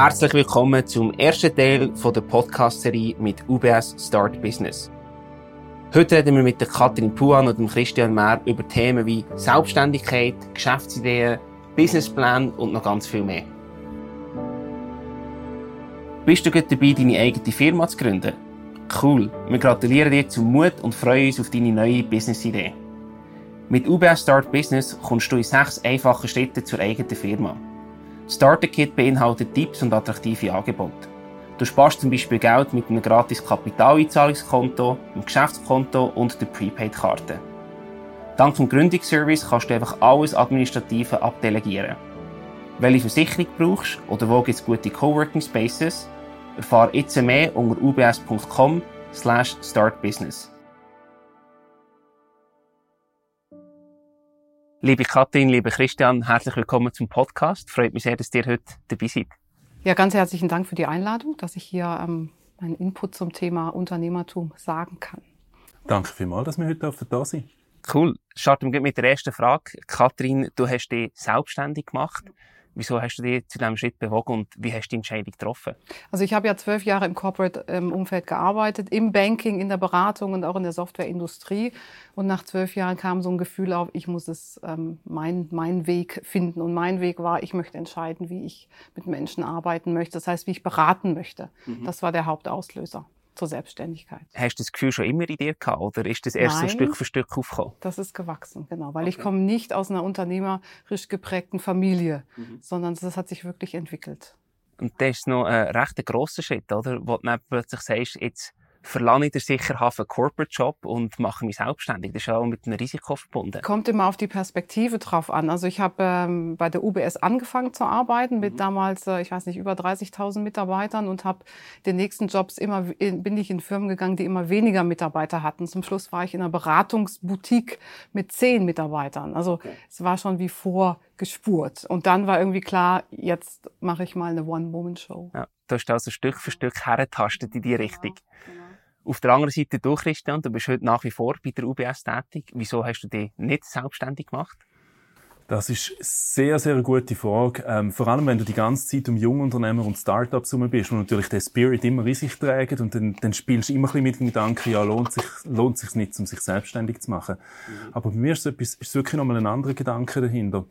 Herzlich willkommen zum ersten Teil der Podcast-Serie mit UBS Start Business. Heute reden wir mit der Katrin Puan und dem Christian Mehr über Themen wie Selbstständigkeit, Geschäftsideen, Businessplan und noch ganz viel mehr. Bist du gut dabei, deine eigene Firma zu gründen? Cool! Wir gratulieren dir zum Mut und freuen uns auf deine neue Business-Idee. Mit UBS Start Business kommst du in sechs einfachen Schritten zur eigenen Firma. Starter Kit beinhaltet Tipps und attraktive Angebote. Du sparst zum Beispiel Geld mit einem gratis Kapitaleinzahlungskonto, einem Geschäftskonto und der Prepaid-Karte. Dank dem Gründungsservice kannst du einfach alles Administrative abdelegieren. Welche Versicherung brauchst oder wo gibt es gute Coworking Spaces, erfahre jetzt mehr unter ubs.com Liebe Katrin, liebe Christian, herzlich willkommen zum Podcast. Freut mich sehr, dass ihr heute dabei seid. Ja, ganz herzlichen Dank für die Einladung, dass ich hier ähm, meinen Input zum Thema Unternehmertum sagen kann. Danke vielmals, dass wir heute da sind. Cool. Starten wir mit der ersten Frage. Katrin, du hast dich selbstständig gemacht. Wieso hast du dich zu diesem Schritt bewogen und wie hast du die Entscheidung getroffen? Also ich habe ja zwölf Jahre im Corporate-Umfeld ähm, gearbeitet, im Banking, in der Beratung und auch in der Softwareindustrie. Und nach zwölf Jahren kam so ein Gefühl auf, ich muss es ähm, mein, meinen Weg finden. Und mein Weg war, ich möchte entscheiden, wie ich mit Menschen arbeiten möchte. Das heißt, wie ich beraten möchte. Mhm. Das war der Hauptauslöser zur Selbstständigkeit. Hast du das Gefühl schon immer in dir gehabt oder ist das erst Nein, so Stück für Stück aufgekommen? Das ist gewachsen, genau, weil okay. ich komme nicht aus einer unternehmerisch geprägten Familie, mhm. sondern das hat sich wirklich entwickelt. Und das ist noch ein recht grosser Schritt, oder? Wo du dann plötzlich sagst, jetzt verlange ich den sicherhaft einen Corporate-Job und mache mich selbstständig. Das ist auch mit einem Risiko verbunden. Kommt immer auf die Perspektive drauf an. Also ich habe ähm, bei der UBS angefangen zu arbeiten mit mhm. damals, äh, ich weiß nicht, über 30.000 Mitarbeitern und habe den nächsten Jobs immer, bin ich in Firmen gegangen, die immer weniger Mitarbeiter hatten. Zum Schluss war ich in einer Beratungsboutique mit zehn Mitarbeitern. Also okay. es war schon wie vor gespurt. Und dann war irgendwie klar, jetzt mache ich mal eine One-Woman-Show. Ja, du hast also Stück für Stück hergetastet in die Richtung. Ja. Auf der anderen Seite, du Christian, du bist heute nach wie vor bei der UBS tätig. Wieso hast du dich nicht selbstständig gemacht? Das ist sehr, sehr eine gute Frage. Ähm, vor allem, wenn du die ganze Zeit um Jungunternehmer und Startups herum bist, wo natürlich der Spirit immer in sich trägt und dann, dann spielst du immer ein bisschen mit dem Gedanken, ja, lohnt sich, lohnt sich nicht, um sich selbstständig zu machen. Mhm. Aber bei mir ist, es etwas, ist wirklich nochmal ein anderer Gedanke dahinter.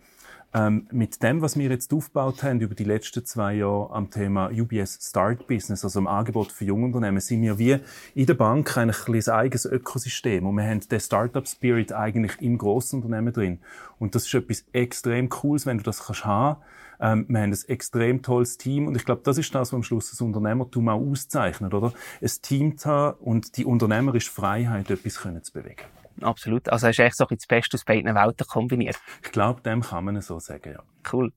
Ähm, mit dem, was wir jetzt aufgebaut haben über die letzten zwei Jahre am Thema UBS Start Business, also am Angebot für Jungunternehmen, sind wir wie in der Bank eigentlich ein, ein eigenes Ökosystem und wir haben den Startup Spirit eigentlich im Grossunternehmen drin. Und das ist etwas extrem Cooles, wenn du das kannst haben. Ähm, wir haben ein extrem tolles Team und ich glaube, das ist das, was am Schluss das Unternehmertum auch auszeichnet, oder? Ein Team zu haben und die unternehmerische Freiheit, etwas können zu bewegen. Absolut. Also hast du echt so das Beste aus beiden Welten kombiniert. Ich glaube, dem kann man so sagen, ja. Cool.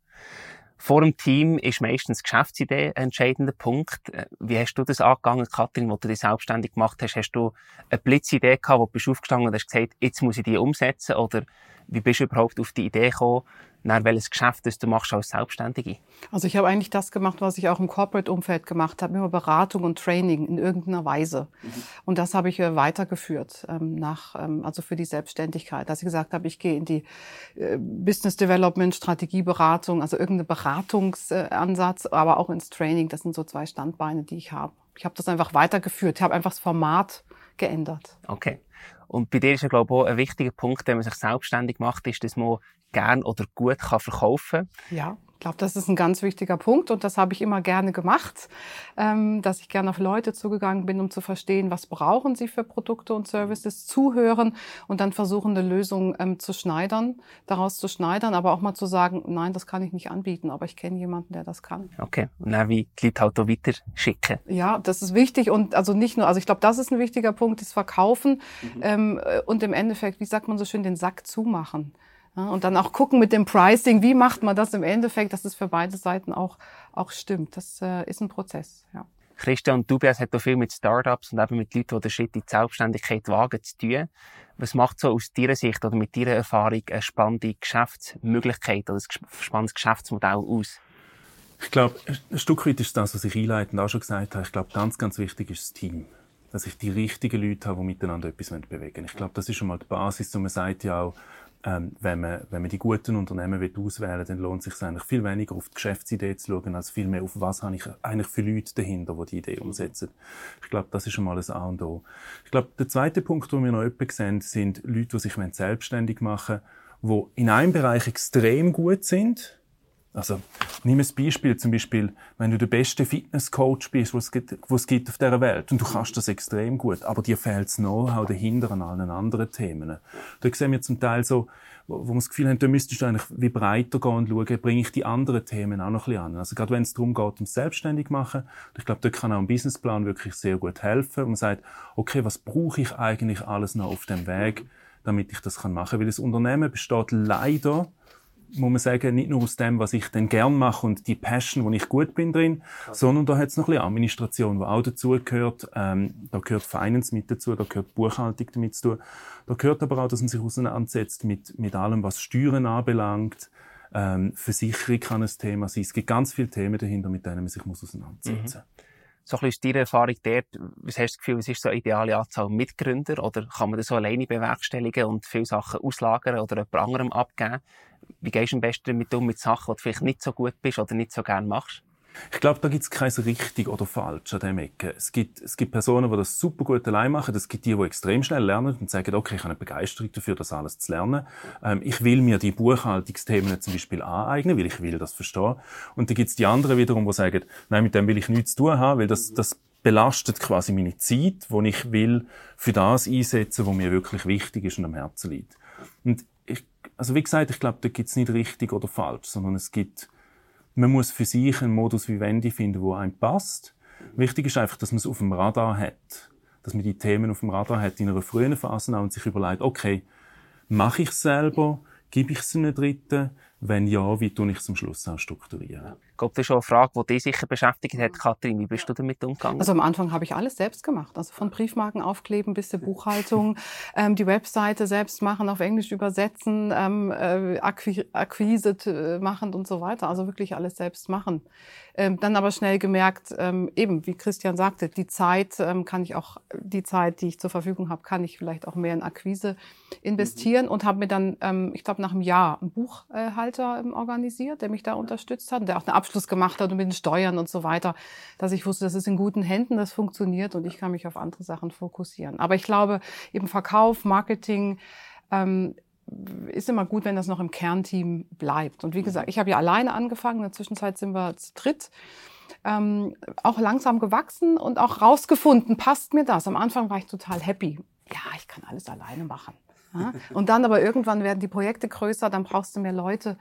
Vor dem Team ist meistens Geschäftsidee ein entscheidender Punkt. Äh, wie hast du das angegangen, Katrin, wo du dich selbstständig gemacht hast? Hast du eine Blitzidee gehabt, wo du bist aufgestanden und hast gesagt, jetzt muss ich die umsetzen? Oder wie bist du überhaupt auf die Idee gekommen, nach welches Geschäft das du machst als Selbstständige? Also ich habe eigentlich das gemacht, was ich auch im Corporate-Umfeld gemacht habe, immer Beratung und Training in irgendeiner Weise. Mhm. Und das habe ich äh, weitergeführt ähm, nach, ähm, also für die Selbstständigkeit, dass ich gesagt habe, ich gehe in die äh, Business Development, Strategieberatung, also irgendeinen Beratungsansatz, aber auch ins Training. Das sind so zwei Standbeine, die ich habe. Ich habe das einfach weitergeführt. Ich habe einfach das Format geändert. Okay. Und bei dir ist ja, glaube ich, auch ein wichtiger Punkt, wenn man sich selbstständig macht, ist, dass man gern oder gut kann verkaufen kann. Ja. Ich glaube, das ist ein ganz wichtiger Punkt und das habe ich immer gerne gemacht, ähm, dass ich gerne auf Leute zugegangen bin, um zu verstehen, was brauchen sie für Produkte und Services, zuhören und dann versuchen, eine Lösung ähm, zu schneidern, daraus zu schneidern, aber auch mal zu sagen, nein, das kann ich nicht anbieten, aber ich kenne jemanden, der das kann. Okay, und dann wie die Leute halt auch weiter schicken. Ja, das ist wichtig und also nicht nur, also ich glaube, das ist ein wichtiger Punkt, das Verkaufen mhm. ähm, und im Endeffekt, wie sagt man so schön, den Sack zumachen. Ja, und dann auch gucken mit dem Pricing, wie macht man das im Endeffekt, dass es für beide Seiten auch, auch stimmt. Das äh, ist ein Prozess. Ja. Christian Dubias hat auch viel mit Startups und eben mit Leuten, die den Schritt in die Selbstständigkeit wagen, zu tun. Was macht so aus deiner Sicht oder mit deiner Erfahrung eine spannende Geschäftsmöglichkeit oder ein spannendes Geschäftsmodell aus? Ich glaube, ein Stück weit ist das, was ich einleitend auch schon gesagt habe. Ich glaube, ganz, ganz wichtig ist das Team. Dass ich die richtigen Leute habe, die miteinander etwas bewegen wollen. Ich glaube, das ist schon mal die Basis. Und man sagt ja auch, ähm, wenn, man, wenn man die guten Unternehmen will auswählen will, dann lohnt es sich eigentlich viel weniger auf die Geschäftsidee zu schauen, als vielmehr auf was habe ich eigentlich für Leute dahinter, die die Idee umsetzen. Ich glaube, das ist schon mal ein A und O. Ich glaube, der zweite Punkt, den wir noch etwa sehen, sind Leute, die sich selbstständig machen wollen, die in einem Bereich extrem gut sind, also, nimm ein Beispiel, zum Beispiel, wenn du der beste Fitnesscoach bist, was es gibt, was gibt auf dieser Welt, und du kannst das extrem gut, aber dir fehlt das Know-how dahinter an allen anderen Themen. Da sehen wir zum Teil so, wo, wo wir das Gefühl haben, da müsstest du eigentlich wie breiter gehen und schauen, bringe ich die anderen Themen auch noch ein bisschen an. Also, gerade wenn es darum geht, um selbstständig machen, ich glaube, da kann auch ein Businessplan wirklich sehr gut helfen, und man sagt, okay, was brauche ich eigentlich alles noch auf dem Weg, damit ich das machen kann? Weil das Unternehmen besteht leider muss man sagen, nicht nur aus dem, was ich dann gern mache und die Passion, wo ich gut bin drin, ja. sondern da hat es noch ein bisschen Administration, die auch dazugehört. Ähm, da gehört Finance mit dazu, da gehört Buchhaltung damit zu tun. Da gehört aber auch, dass man sich auseinandersetzt mit, mit allem, was Steuern anbelangt. Ähm, Versicherung kann ein Thema sein. Es gibt ganz viele Themen dahinter, mit denen man sich muss auseinandersetzen muss. Mhm. So ein bisschen aus deiner Erfahrung dort, was hast du das Gefühl, was ist so eine ideale Anzahl Mitgründer? Oder kann man das so alleine bewerkstelligen und viele Sachen auslagern oder jemand anderem abgeben? Wie gehst du am besten damit um, mit Sachen, die du vielleicht nicht so gut bist oder nicht so gerne machst? Ich glaube, da gibt es kein richtig oder falsch an dem Ecke. Es gibt, es gibt Personen, die das super gut allein machen. Es gibt die, die extrem schnell lernen und sagen, okay, ich habe eine Begeisterung dafür, das alles zu lernen. Ähm, ich will mir die Buchhaltungsthemen zum Beispiel aneignen, weil ich will das verstehen. Und dann gibt es die anderen wiederum, die sagen, nein, mit dem will ich nichts zu tun haben, weil das, das belastet quasi meine Zeit, wo ich will für das einsetzen, was mir wirklich wichtig ist und am Herzen liegt. Und also wie gesagt, ich glaube, da gibt es nicht richtig oder falsch, sondern es gibt man muss für sich einen Modus Vivendi finden, der einem passt. Wichtig ist einfach, dass man es auf dem Radar hat. Dass man die Themen auf dem Radar hat in einer frühen Phase und sich überlegt, okay, mache ich es selber? Gebe ich es einem Dritten? Wenn ja, wie tue ich es am Schluss auch strukturieren? Ich glaube, das ist schon eine Frage, die dich sicher beschäftigt hat, Kathrin. Wie bist du damit umgegangen? Also am Anfang habe ich alles selbst gemacht. Also von Briefmarken aufkleben bis zur Buchhaltung, ähm, die Webseite selbst machen, auf Englisch übersetzen, ähm, äh, Akquise äh, machen und so weiter. Also wirklich alles selbst machen. Ähm, dann aber schnell gemerkt, ähm, eben wie Christian sagte, die Zeit ähm, kann ich auch, die Zeit, die ich zur Verfügung habe, kann ich vielleicht auch mehr in Akquise investieren mhm. und habe mir dann, ähm, ich glaube nach einem Jahr ein Buchhalter ähm, organisiert, der mich da unterstützt hat, der auch einen Abschluss gemacht hat und mit den Steuern und so weiter, dass ich wusste, das ist in guten Händen, das funktioniert und ich kann mich auf andere Sachen fokussieren. Aber ich glaube, eben Verkauf, Marketing, ähm, ist immer gut, wenn das noch im Kernteam bleibt. Und wie gesagt, ich habe ja alleine angefangen, in der Zwischenzeit sind wir zu dritt. Ähm, auch langsam gewachsen und auch rausgefunden, passt mir das. Am Anfang war ich total happy. Ja, ich kann alles alleine machen. Ja? Und dann aber irgendwann werden die Projekte größer, dann brauchst du mehr Leute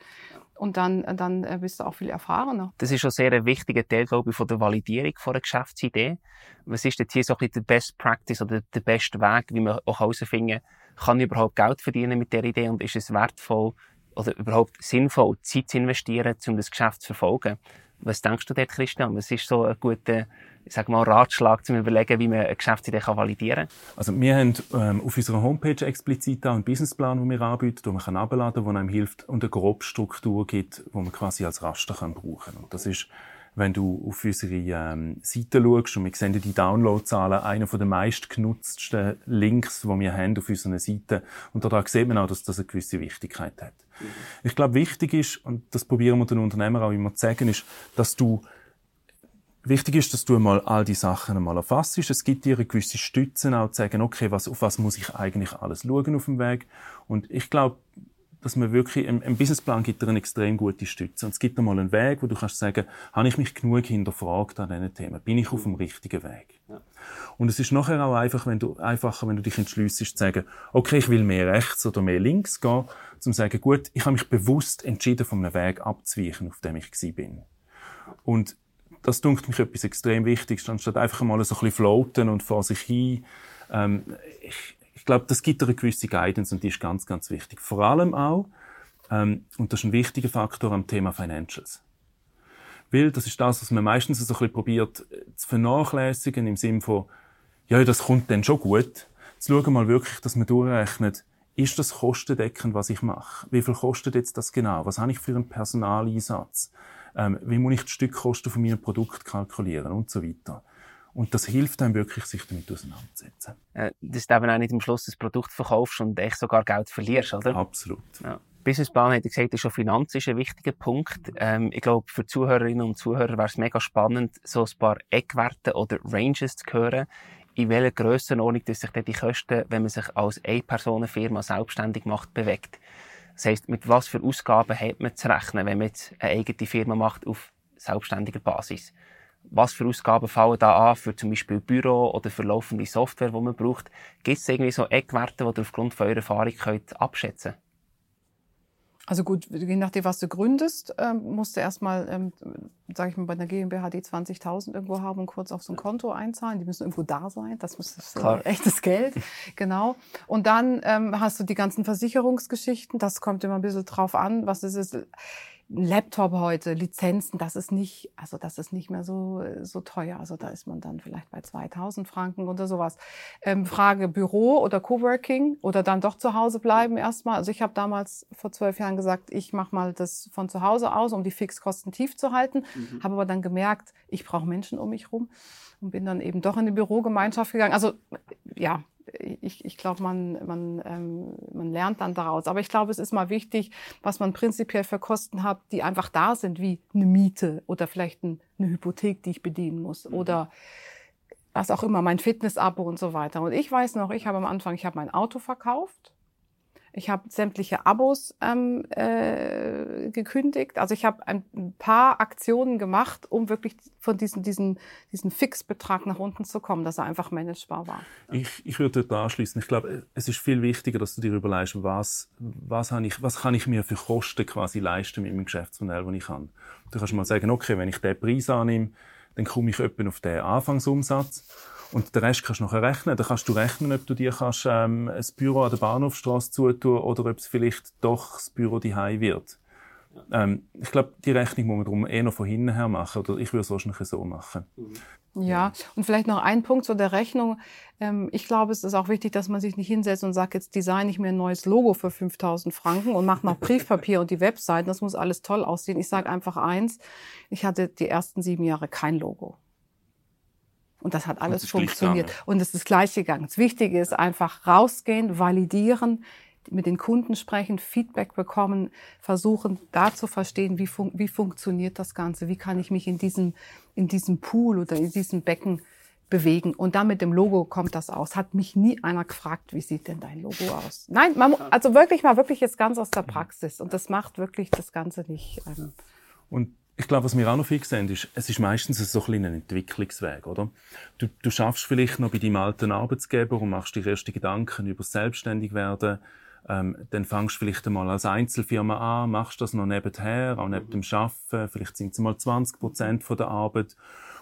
und dann, dann äh, bist du auch viel erfahrener. Das ist schon sehr ein wichtiger Teil, glaube ich, von der Validierung von einer Geschäftsidee. Was ist jetzt hier so ein bisschen der Best Practice oder der beste Weg, wie man auch herausfinden kann ich überhaupt Geld verdienen mit der Idee und ist es wertvoll oder überhaupt sinnvoll, Zeit zu investieren, um das Geschäft zu verfolgen? Was denkst du dort, Christian? Was ist so ein guter ich sage mal, Ratschlag zum Überlegen, wie man eine Geschäftsidee validieren kann? Also wir haben ähm, auf unserer Homepage explizit auch einen Businessplan, den wir anbieten, den man abladen kann, der einem hilft und eine grobe Struktur gibt, die man quasi als Raster kann brauchen kann. Und das ist wenn du auf unsere ähm, Seite schaust und wir sehen die Downloadzahlen, einer der meistgenutzten Links, die wir haben auf unserer Seite. Und da sieht man auch, dass das eine gewisse Wichtigkeit hat. Ich glaube, wichtig ist, und das probieren wir den Unternehmern auch immer zu sagen, ist, dass du Wichtig ist, dass du einmal all die Sachen einmal erfasst. Es gibt dir eine gewisse Stütze auch zu sagen, okay, was, auf was muss ich eigentlich alles schauen auf dem Weg? Und ich glaube, dass man wirklich, ein, ein Businessplan gibt dir eine extrem gute Stütze. Und es gibt einmal einen Weg, wo du kannst sagen, habe ich mich genug hinterfragt an diesen Themen? Bin ich auf dem richtigen Weg? Und es ist nachher auch einfach, wenn du, einfacher, wenn du dich entschließt, zu sagen, okay, ich will mehr rechts oder mehr links gehen, zum zu sagen, gut, ich habe mich bewusst entschieden, von einem Weg abzuweichen, auf dem ich bin. Und das dunkt mich etwas extrem Wichtiges, anstatt einfach mal so ein bisschen floaten und vor sich hin. Ähm, ich, ich glaube, das gibt eine gewisse Guidance und die ist ganz, ganz wichtig. Vor allem auch, ähm, und das ist ein wichtiger Faktor am Thema Financials. Weil das ist das, was man meistens so ein bisschen probiert äh, zu vernachlässigen, im Sinne von, ja, das kommt dann schon gut. Zu schauen mal wirklich, dass man durchrechnet, ist das kostendeckend, was ich mache? Wie viel kostet jetzt das genau? Was habe ich für einen Personaleinsatz? Ähm, wie muss ich die Stückkosten von meinem Produkt kalkulieren und so weiter. Und das hilft einem wirklich, sich damit auseinanderzusetzen. Äh, dass du eben auch nicht am Schluss das Produkt verkaufst und echt sogar Geld verlierst, oder? Absolut. Ja. Businessplan, hat gesagt, ist schon Finanz ist ein wichtiger Punkt. Ähm, ich glaube, für Zuhörerinnen und Zuhörer wäre es mega spannend, so ein paar Eckwerte oder Ranges zu hören, in welcher Grössenordnung dass sich die Kosten, wenn man sich als Eine-Personen-Firma selbstständig macht, bewegt. Das heisst, mit was für Ausgaben hat man zu rechnen, wenn man jetzt eine eigene Firma macht auf selbstständiger Basis? Was für Ausgaben fallen da an für zum Beispiel Büro oder für laufende Software, die man braucht? Gibt es irgendwie so Eckwerte, die ihr aufgrund von eurer Erfahrung könnt abschätzen könnt? Also gut, je nachdem, was du gründest, ähm, musst du erstmal, ähm, sage ich mal, bei einer GmbH die 20.000 irgendwo haben und kurz auf so ein Konto einzahlen. Die müssen irgendwo da sein. Das ist äh, echtes Geld. genau. Und dann ähm, hast du die ganzen Versicherungsgeschichten. Das kommt immer ein bisschen drauf an, was es Laptop heute, Lizenzen, das ist nicht, also das ist nicht mehr so, so teuer. Also da ist man dann vielleicht bei 2000 Franken oder sowas. Ähm, Frage Büro oder Coworking oder dann doch zu Hause bleiben erstmal. Also ich habe damals vor zwölf Jahren gesagt, ich mache mal das von zu Hause aus, um die Fixkosten tief zu halten. Mhm. Habe aber dann gemerkt, ich brauche Menschen um mich rum und bin dann eben doch in die Bürogemeinschaft gegangen. Also ja, ich, ich glaube, man, man, ähm, man lernt dann daraus. Aber ich glaube, es ist mal wichtig, was man prinzipiell für Kosten hat, die einfach da sind, wie eine Miete oder vielleicht ein, eine Hypothek, die ich bedienen muss mhm. oder was auch immer, mein Fitness-Abo und so weiter. Und ich weiß noch, ich habe am Anfang, ich habe mein Auto verkauft ich habe sämtliche Abos ähm, äh, gekündigt. Also ich habe ein paar Aktionen gemacht, um wirklich von diesem diesen, diesen Fixbetrag nach unten zu kommen, dass er einfach managebar war. Ich, ich würde dort anschließen. Ich glaube, es ist viel wichtiger, dass du dir überlegst, was, was, ich, was kann ich mir für Kosten quasi leisten mit meinem Geschäftsmodell, das ich kann. Du kannst mal sagen, okay, wenn ich den Preis annehme, dann komme ich etwa auf den Anfangsumsatz. Und den Rest kannst du nachher rechnen. Dann kannst du rechnen, ob du dir kannst, ähm, ein Büro an der Bahnhofstrasse zutun oder ob es vielleicht doch das Büro die wird. Ähm, ich glaube, die Rechnung muss man darum eher noch von hinten her machen. Oder ich würde es wahrscheinlich so machen. Ja, und vielleicht noch ein Punkt zu der Rechnung. Ähm, ich glaube, es ist auch wichtig, dass man sich nicht hinsetzt und sagt, jetzt design ich mir ein neues Logo für 5000 Franken und mache noch Briefpapier und die Webseiten. Das muss alles toll aussehen. Ich sage einfach eins, ich hatte die ersten sieben Jahre kein Logo. Und das hat alles das funktioniert. Und es ist das Gleiche gegangen. Das Wichtige ist einfach rausgehen, validieren, mit den Kunden sprechen, Feedback bekommen, versuchen da zu verstehen, wie, fun wie funktioniert das Ganze, wie kann ich mich in diesem, in diesem Pool oder in diesem Becken bewegen. Und dann mit dem Logo kommt das aus. Hat mich nie einer gefragt, wie sieht denn dein Logo aus? Nein, man, also wirklich mal wirklich jetzt ganz aus der Praxis. Und das macht wirklich das Ganze nicht. Ähm, und ich glaube, was wir auch noch viel sehen, ist, es ist meistens so ein, ein Entwicklungsweg, oder? Du, du schaffst vielleicht noch bei deinem alten Arbeitsgeber und machst dir erste Gedanken über selbstständig werden. Ähm, dann fangst du vielleicht einmal als Einzelfirma an, machst das noch nebenher, auch neben dem Arbeiten. Vielleicht sind es mal 20 Prozent der Arbeit.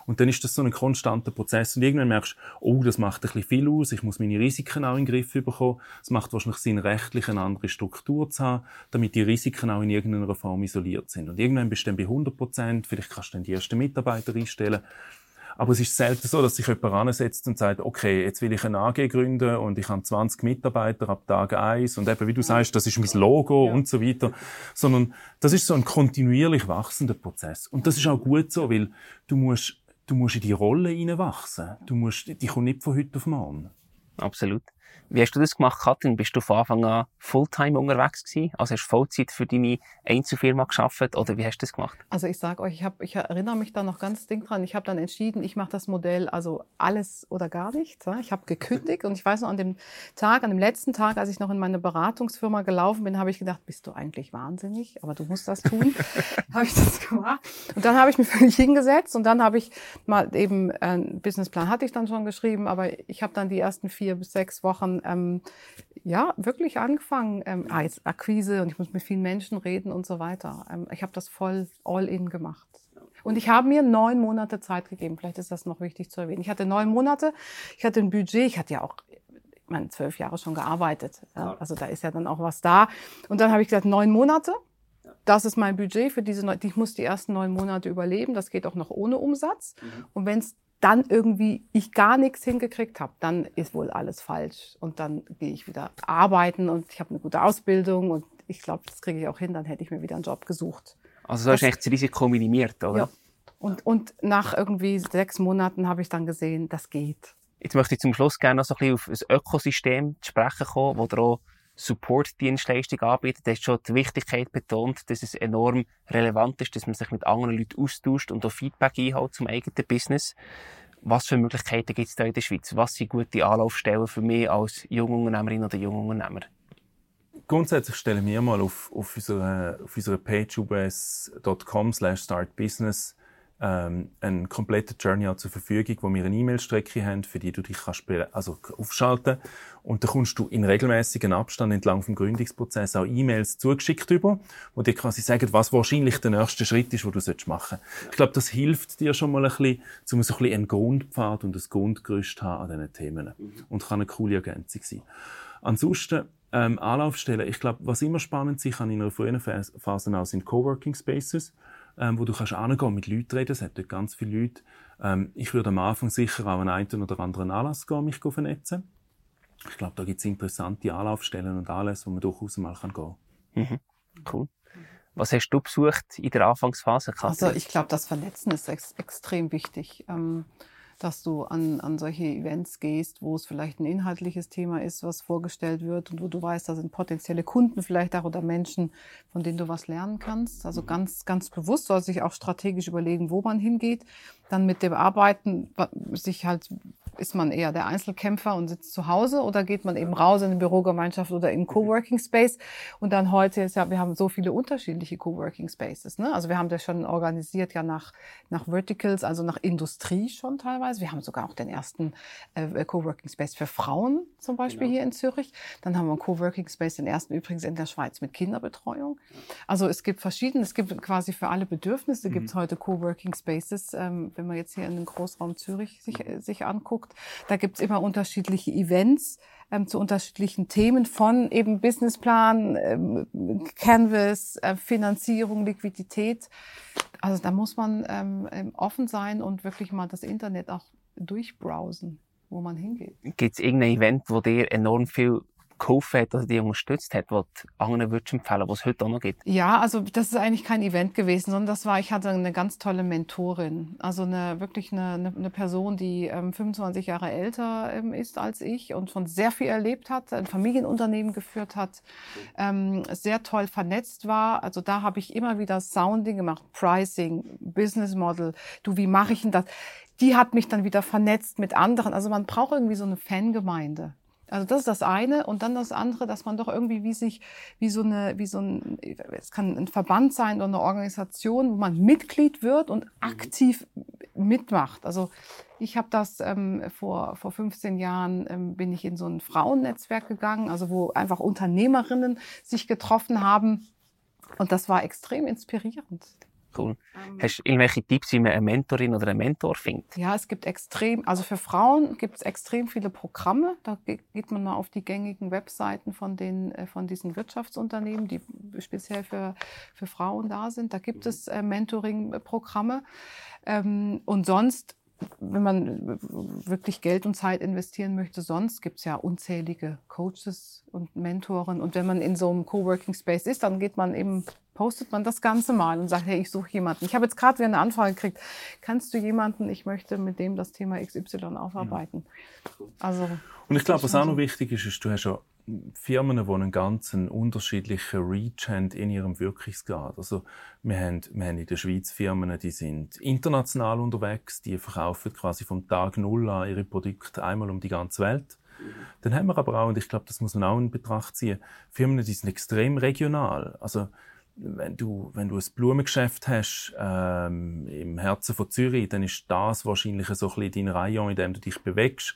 Und dann ist das so ein konstanter Prozess. Und irgendwann merkst du, oh, das macht ein bisschen viel aus, ich muss meine Risiken auch in den Griff bekommen. Es macht wahrscheinlich Sinn, rechtlich eine andere Struktur zu haben, damit die Risiken auch in irgendeiner Form isoliert sind. Und irgendwann bist du dann bei 100 Prozent, vielleicht kannst du dann die ersten Mitarbeiter einstellen. Aber es ist selten so, dass sich jemand ansetzt und sagt, okay, jetzt will ich eine AG gründen und ich habe 20 Mitarbeiter ab Tag 1 und eben, wie du sagst, das ist mein Logo ja. und so weiter. Sondern das ist so ein kontinuierlich wachsender Prozess. Und das ist auch gut so, weil du musst du musst in die Rolle hineinwachsen. Du musst, die kommt nicht von heute auf morgen. Absolut. Wie hast du das gemacht, Katrin? Bist du von Anfang an Fulltime unterwegs gewesen? Also hast du Vollzeit für deine Einzelfirma geschafft oder wie hast du das gemacht? Also ich sage euch, ich, hab, ich erinnere mich da noch ganz ding dran. Ich habe dann entschieden, ich mache das Modell also alles oder gar nichts. Ich habe gekündigt und ich weiß noch an dem Tag, an dem letzten Tag, als ich noch in meine Beratungsfirma gelaufen bin, habe ich gedacht, bist du eigentlich wahnsinnig? Aber du musst das tun. habe ich das gemacht. Und dann habe ich mich völlig hingesetzt und dann habe ich mal eben äh, einen Businessplan hatte ich dann schon geschrieben, aber ich habe dann die ersten vier bis sechs Wochen ähm, ja wirklich angefangen, ähm, als Akquise und ich muss mit vielen Menschen reden und so weiter. Ähm, ich habe das voll all in gemacht. Und ich habe mir neun Monate Zeit gegeben. Vielleicht ist das noch wichtig zu erwähnen. Ich hatte neun Monate, ich hatte ein Budget, ich hatte ja auch ich meine, zwölf Jahre schon gearbeitet. Ja. Also da ist ja dann auch was da. Und dann habe ich gesagt, neun Monate. Das ist mein Budget für diese neun. Ich muss die ersten neun Monate überleben. Das geht auch noch ohne Umsatz. Mhm. Und wenn es dann irgendwie ich gar nichts hingekriegt habe, dann ist wohl alles falsch. Und dann gehe ich wieder arbeiten und ich habe eine gute Ausbildung und ich glaube, das kriege ich auch hin, dann hätte ich mir wieder einen Job gesucht. Also so hast du echt das Risiko minimiert, oder? Ja. Und, und nach irgendwie sechs Monaten habe ich dann gesehen, das geht. Jetzt möchte ich zum Schluss gerne noch so ein bisschen auf ein Ökosystem zu sprechen kommen, wo auch Support-Dienstleistung anbietet. Du hast schon die Wichtigkeit betont, dass es enorm relevant ist, dass man sich mit anderen Leuten austauscht und auch Feedback einholt zum eigenen Business. Was für Möglichkeiten gibt es da in der Schweiz? Was sind gute Anlaufstellen für mich als Jungunternehmerin oder Jungunternehmer? Grundsätzlich stellen wir mal auf, auf, unserer, auf unserer Page ubs.com slash startbusiness ähm, eine komplette Journey zur Verfügung, wo wir eine E-Mail-Strecke haben, für die du dich kannst also aufschalten und da kommst du in regelmäßigen Abstand entlang vom Gründungsprozess auch E-Mails zugeschickt über, wo dir quasi sagen, was wahrscheinlich der nächste Schritt ist, wo du machen sollst. Ich glaube, das hilft dir schon mal ein bisschen, um so ein bisschen einen Grundpfad und ein Grundgerüst haben an diesen Themen mhm. und kann eine coole Ergänzung sein. Ansonsten ähm, Anlaufstellen. Ich glaube, was immer spannend sein kann in einer frühen Phase auch sind Coworking Spaces ähm, wo du kannst angehen, mit Leuten reden. Es hat dort ganz viele Leute. Ähm, ich würde am Anfang sicher auch an einen oder anderen Anlass gehen, mich vernetzen. Ich glaube, da gibt es interessante Anlaufstellen und alles, wo man durchaus mal gehen kann. Mhm. Cool. Was hast du besucht in der Anfangsphase? Also ich glaube, das Vernetzen ist ex extrem wichtig. Ähm, dass du an, an solche Events gehst, wo es vielleicht ein inhaltliches Thema ist, was vorgestellt wird und wo du weißt, da sind potenzielle Kunden vielleicht auch oder Menschen, von denen du was lernen kannst. Also mhm. ganz, ganz bewusst soll sich auch strategisch überlegen, wo man hingeht. Dann mit dem Arbeiten sich halt ist man eher der Einzelkämpfer und sitzt zu Hause oder geht man eben raus in eine Bürogemeinschaft oder in Coworking Space? Und dann heute ist ja, wir haben so viele unterschiedliche Coworking Spaces. Ne? Also wir haben das schon organisiert ja nach, nach Verticals, also nach Industrie schon teilweise. Wir haben sogar auch den ersten äh, Coworking Space für Frauen zum Beispiel genau. hier in Zürich. Dann haben wir einen Coworking Space, den ersten übrigens in der Schweiz mit Kinderbetreuung. Also es gibt verschiedene, es gibt quasi für alle Bedürfnisse mhm. gibt es heute Coworking Spaces. Ähm, wenn man jetzt hier in den Großraum Zürich sich, äh, sich anguckt, anguckt, da gibt's immer unterschiedliche Events ähm, zu unterschiedlichen Themen von eben Businessplan, ähm, Canvas, äh, Finanzierung, Liquidität. Also da muss man ähm, ähm offen sein und wirklich mal das Internet auch durchbrowsen, wo man hingeht. Gibt es irgendein Event, wo dir enorm viel geholfen hat, dass die unterstützt hat, was anderen würdest empfehlen, was es heute auch noch gibt? Ja, also das ist eigentlich kein Event gewesen, sondern das war, ich hatte eine ganz tolle Mentorin. Also eine wirklich eine, eine, eine Person, die ähm, 25 Jahre älter ähm, ist als ich und schon sehr viel erlebt hat, ein Familienunternehmen geführt hat, ähm, sehr toll vernetzt war. Also da habe ich immer wieder Sounding gemacht, Pricing, Business Model. Du, wie mache ich denn das? Die hat mich dann wieder vernetzt mit anderen. Also man braucht irgendwie so eine Fangemeinde. Also das ist das eine und dann das andere, dass man doch irgendwie wie sich wie so eine wie so ein es kann ein Verband sein oder eine Organisation, wo man Mitglied wird und mhm. aktiv mitmacht. Also ich habe das ähm, vor vor 15 Jahren ähm, bin ich in so ein Frauennetzwerk gegangen, also wo einfach Unternehmerinnen sich getroffen haben und das war extrem inspirierend. Cool. Ähm, Hast du irgendwelche Tipps, wie man eine Mentorin oder einen Mentor findet? Ja, es gibt extrem, also für Frauen gibt es extrem viele Programme. Da geht man mal auf die gängigen Webseiten von den, äh, von diesen Wirtschaftsunternehmen, die speziell für, für Frauen da sind. Da gibt es äh, Mentoring-Programme. Ähm, und sonst wenn man wirklich Geld und Zeit investieren möchte, sonst gibt es ja unzählige Coaches und Mentoren. Und wenn man in so einem Coworking Space ist, dann geht man eben postet man das Ganze mal und sagt, hey, ich suche jemanden. Ich habe jetzt gerade wieder eine Anfrage gekriegt. Kannst du jemanden, ich möchte mit dem das Thema XY aufarbeiten. Also, und ich glaube, was auch noch wichtig ist, ist, du hast ja Firmen, die einen ganz unterschiedlichen Reach haben in ihrem Wirkungsgrad. Also, wir haben, wir haben in der Schweiz Firmen, die sind international unterwegs, die verkaufen quasi vom Tag Null an ihre Produkte einmal um die ganze Welt. Dann haben wir aber auch, und ich glaube, das muss man auch in Betracht ziehen, Firmen, die sind extrem regional. Also, wenn du, wenn du ein Blumengeschäft hast ähm, im Herzen von Zürich, dann ist das wahrscheinlich so ein bisschen dein Rayon, in dem du dich bewegst.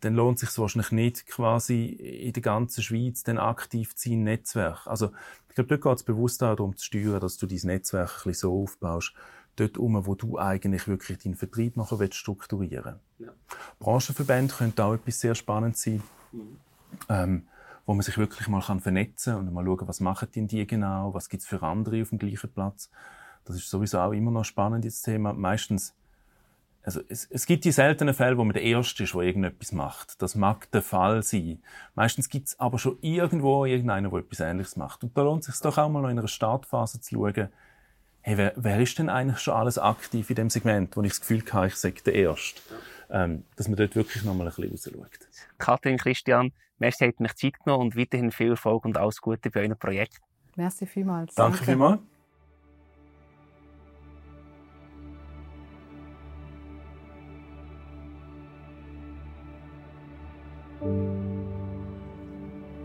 Dann lohnt es sich wahrscheinlich nicht, quasi in der ganzen Schweiz dann aktiv zu sein, Netzwerk. Also, ich glaube, dort geht es bewusst auch darum zu steuern, dass du dein Netzwerk ein bisschen so aufbaust, dort um, wo du eigentlich wirklich deinen Vertrieb nachher willst strukturieren willst. Ja. Branchenverbände könnte auch etwas sehr spannend sein. Mhm. Ähm, wo man sich wirklich mal kann vernetzen und mal schauen, was machen die, die genau, was gibt's für andere auf dem gleichen Platz. Das ist sowieso auch immer noch spannend, dieses Thema. Meistens, also es, es gibt die seltenen Fälle, wo man der Erste ist, der irgendetwas macht. Das mag der Fall sein. Meistens gibt's aber schon irgendwo irgendeinen, der etwas Ähnliches macht. Und da lohnt es sich doch auch mal noch in einer Startphase zu schauen, hey, wer, wer ist denn eigentlich schon alles aktiv in dem Segment, wo ich das Gefühl habe, ich sage der Erste. Ähm, dass man dort wirklich nochmal ein bisschen rausschaut. Katrin, Christian, merci, habt euch Zeit genommen und weiterhin viel Erfolg und alles Gute bei eurem Projekt. Merci vielmals. Danke, Danke. vielmals.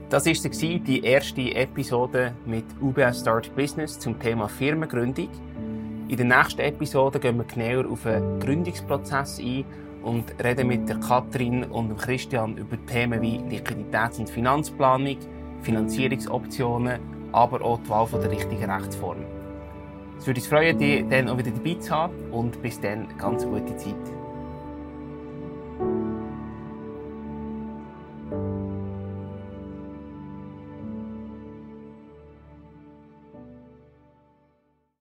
Das war die erste Episode mit UBS Start Business zum Thema Firmengründung. In der nächsten Episode gehen wir genauer auf den Gründungsprozess ein und reden mit der Katrin und Christian über Themen wie Liquiditäts- und Finanzplanung, Finanzierungsoptionen, aber auch die Wahl der richtigen Rechtsform. Es würde uns freuen, dich dann auch wieder dabei zu haben und bis dann ganz gute Zeit.